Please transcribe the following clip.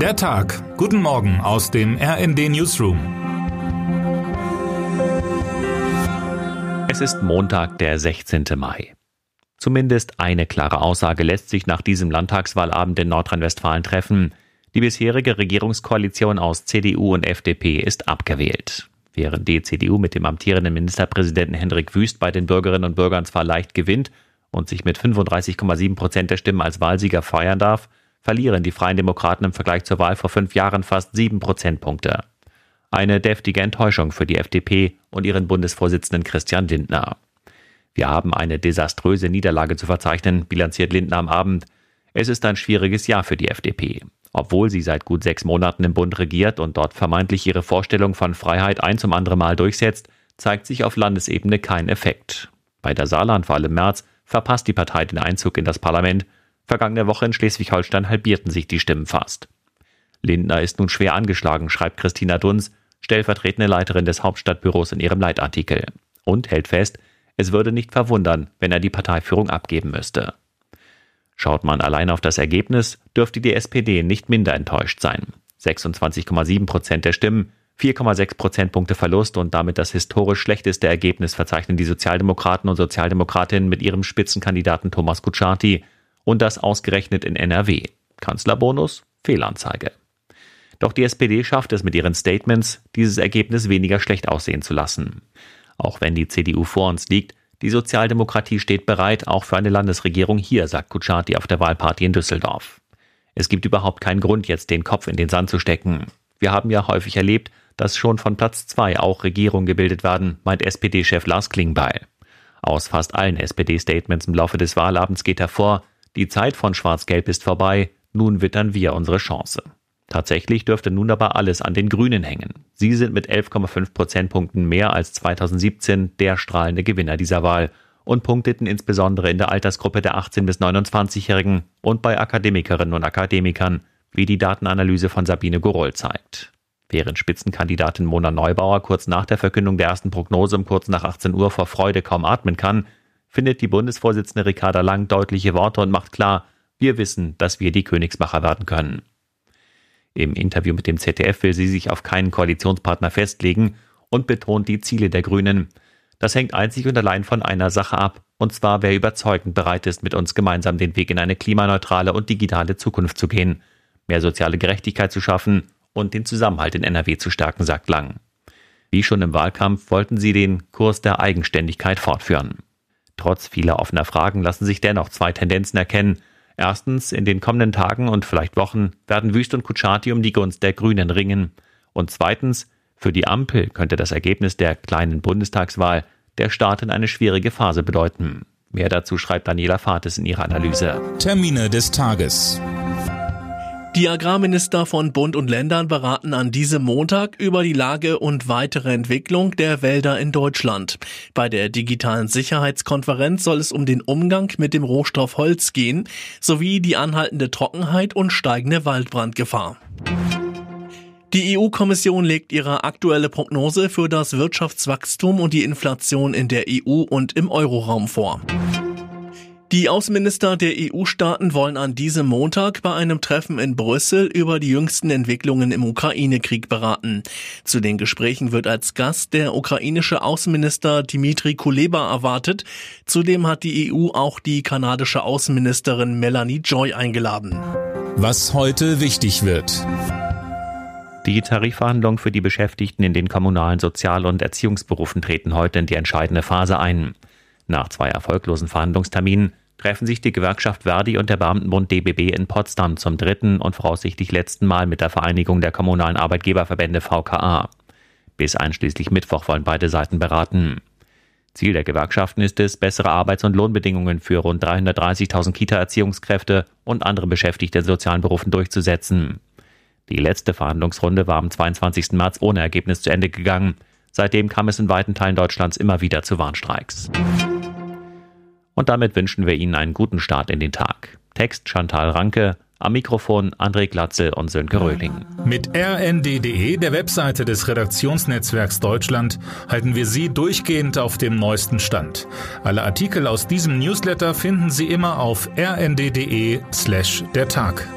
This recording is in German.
Der Tag. Guten Morgen aus dem RND Newsroom. Es ist Montag, der 16. Mai. Zumindest eine klare Aussage lässt sich nach diesem Landtagswahlabend in Nordrhein-Westfalen treffen. Die bisherige Regierungskoalition aus CDU und FDP ist abgewählt. Während die CDU mit dem amtierenden Ministerpräsidenten Hendrik Wüst bei den Bürgerinnen und Bürgern zwar leicht gewinnt und sich mit 35,7 Prozent der Stimmen als Wahlsieger feiern darf, verlieren die Freien Demokraten im Vergleich zur Wahl vor fünf Jahren fast sieben Prozentpunkte. Eine deftige Enttäuschung für die FDP und ihren Bundesvorsitzenden Christian Lindner. Wir haben eine desaströse Niederlage zu verzeichnen, bilanziert Lindner am Abend. Es ist ein schwieriges Jahr für die FDP. Obwohl sie seit gut sechs Monaten im Bund regiert und dort vermeintlich ihre Vorstellung von Freiheit ein zum anderen Mal durchsetzt, zeigt sich auf Landesebene kein Effekt. Bei der Saarlandwahl im März verpasst die Partei den Einzug in das Parlament. Vergangene Woche in Schleswig-Holstein halbierten sich die Stimmen fast. Lindner ist nun schwer angeschlagen, schreibt Christina Dunz, stellvertretende Leiterin des Hauptstadtbüros in ihrem Leitartikel. Und hält fest, es würde nicht verwundern, wenn er die Parteiführung abgeben müsste. Schaut man allein auf das Ergebnis, dürfte die SPD nicht minder enttäuscht sein. 26,7 Prozent der Stimmen, 4,6 Prozentpunkte Verlust und damit das historisch schlechteste Ergebnis verzeichnen die Sozialdemokraten und Sozialdemokratinnen mit ihrem Spitzenkandidaten Thomas Kutschaty und das ausgerechnet in NRW. Kanzlerbonus? Fehlanzeige. Doch die SPD schafft es mit ihren Statements, dieses Ergebnis weniger schlecht aussehen zu lassen. Auch wenn die CDU vor uns liegt, die Sozialdemokratie steht bereit, auch für eine Landesregierung hier, sagt Kutschaty auf der Wahlparty in Düsseldorf. Es gibt überhaupt keinen Grund, jetzt den Kopf in den Sand zu stecken. Wir haben ja häufig erlebt, dass schon von Platz zwei auch Regierungen gebildet werden, meint SPD-Chef Lars Klingbeil. Aus fast allen SPD-Statements im Laufe des Wahlabends geht hervor, die Zeit von Schwarz-Gelb ist vorbei, nun wittern wir unsere Chance. Tatsächlich dürfte nun aber alles an den Grünen hängen. Sie sind mit 11,5 Prozentpunkten mehr als 2017 der strahlende Gewinner dieser Wahl und punkteten insbesondere in der Altersgruppe der 18- bis 29-Jährigen und bei Akademikerinnen und Akademikern, wie die Datenanalyse von Sabine Goroll zeigt. Während Spitzenkandidatin Mona Neubauer kurz nach der Verkündung der ersten Prognose um kurz nach 18 Uhr vor Freude kaum atmen kann, findet die Bundesvorsitzende Ricarda Lang deutliche Worte und macht klar, wir wissen, dass wir die Königsmacher werden können. Im Interview mit dem ZDF will sie sich auf keinen Koalitionspartner festlegen und betont die Ziele der Grünen. Das hängt einzig und allein von einer Sache ab, und zwar wer überzeugend bereit ist, mit uns gemeinsam den Weg in eine klimaneutrale und digitale Zukunft zu gehen, mehr soziale Gerechtigkeit zu schaffen und den Zusammenhalt in NRW zu stärken, sagt Lang. Wie schon im Wahlkampf wollten sie den Kurs der Eigenständigkeit fortführen. Trotz vieler offener Fragen lassen sich dennoch zwei Tendenzen erkennen, Erstens, in den kommenden Tagen und vielleicht Wochen werden Wüst und Kutschaty um die Gunst der Grünen ringen. Und zweitens, für die Ampel könnte das Ergebnis der kleinen Bundestagswahl der Start in eine schwierige Phase bedeuten. Mehr dazu schreibt Daniela Fates in ihrer Analyse. Termine des Tages. Die Agrarminister von Bund und Ländern beraten an diesem Montag über die Lage und weitere Entwicklung der Wälder in Deutschland. Bei der digitalen Sicherheitskonferenz soll es um den Umgang mit dem Rohstoff Holz gehen, sowie die anhaltende Trockenheit und steigende Waldbrandgefahr. Die EU-Kommission legt ihre aktuelle Prognose für das Wirtschaftswachstum und die Inflation in der EU und im Euroraum vor. Die Außenminister der EU-Staaten wollen an diesem Montag bei einem Treffen in Brüssel über die jüngsten Entwicklungen im Ukraine-Krieg beraten. Zu den Gesprächen wird als Gast der ukrainische Außenminister Dmitri Kuleba erwartet. Zudem hat die EU auch die kanadische Außenministerin Melanie Joy eingeladen. Was heute wichtig wird. Die Tarifverhandlungen für die Beschäftigten in den kommunalen Sozial- und Erziehungsberufen treten heute in die entscheidende Phase ein. Nach zwei erfolglosen Verhandlungsterminen treffen sich die Gewerkschaft Verdi und der Beamtenbund DBB in Potsdam zum dritten und voraussichtlich letzten Mal mit der Vereinigung der kommunalen Arbeitgeberverbände VKA. Bis einschließlich Mittwoch wollen beide Seiten beraten. Ziel der Gewerkschaften ist es, bessere Arbeits- und Lohnbedingungen für rund 330.000 Kita-Erziehungskräfte und andere Beschäftigte in sozialen Berufen durchzusetzen. Die letzte Verhandlungsrunde war am 22. März ohne Ergebnis zu Ende gegangen. Seitdem kam es in weiten Teilen Deutschlands immer wieder zu Warnstreiks. Und damit wünschen wir Ihnen einen guten Start in den Tag. Text Chantal Ranke, am Mikrofon André Glatzel und Sönke Röhling. Mit rnd.de, der Webseite des Redaktionsnetzwerks Deutschland, halten wir Sie durchgehend auf dem neuesten Stand. Alle Artikel aus diesem Newsletter finden Sie immer auf rnd.de slash der Tag.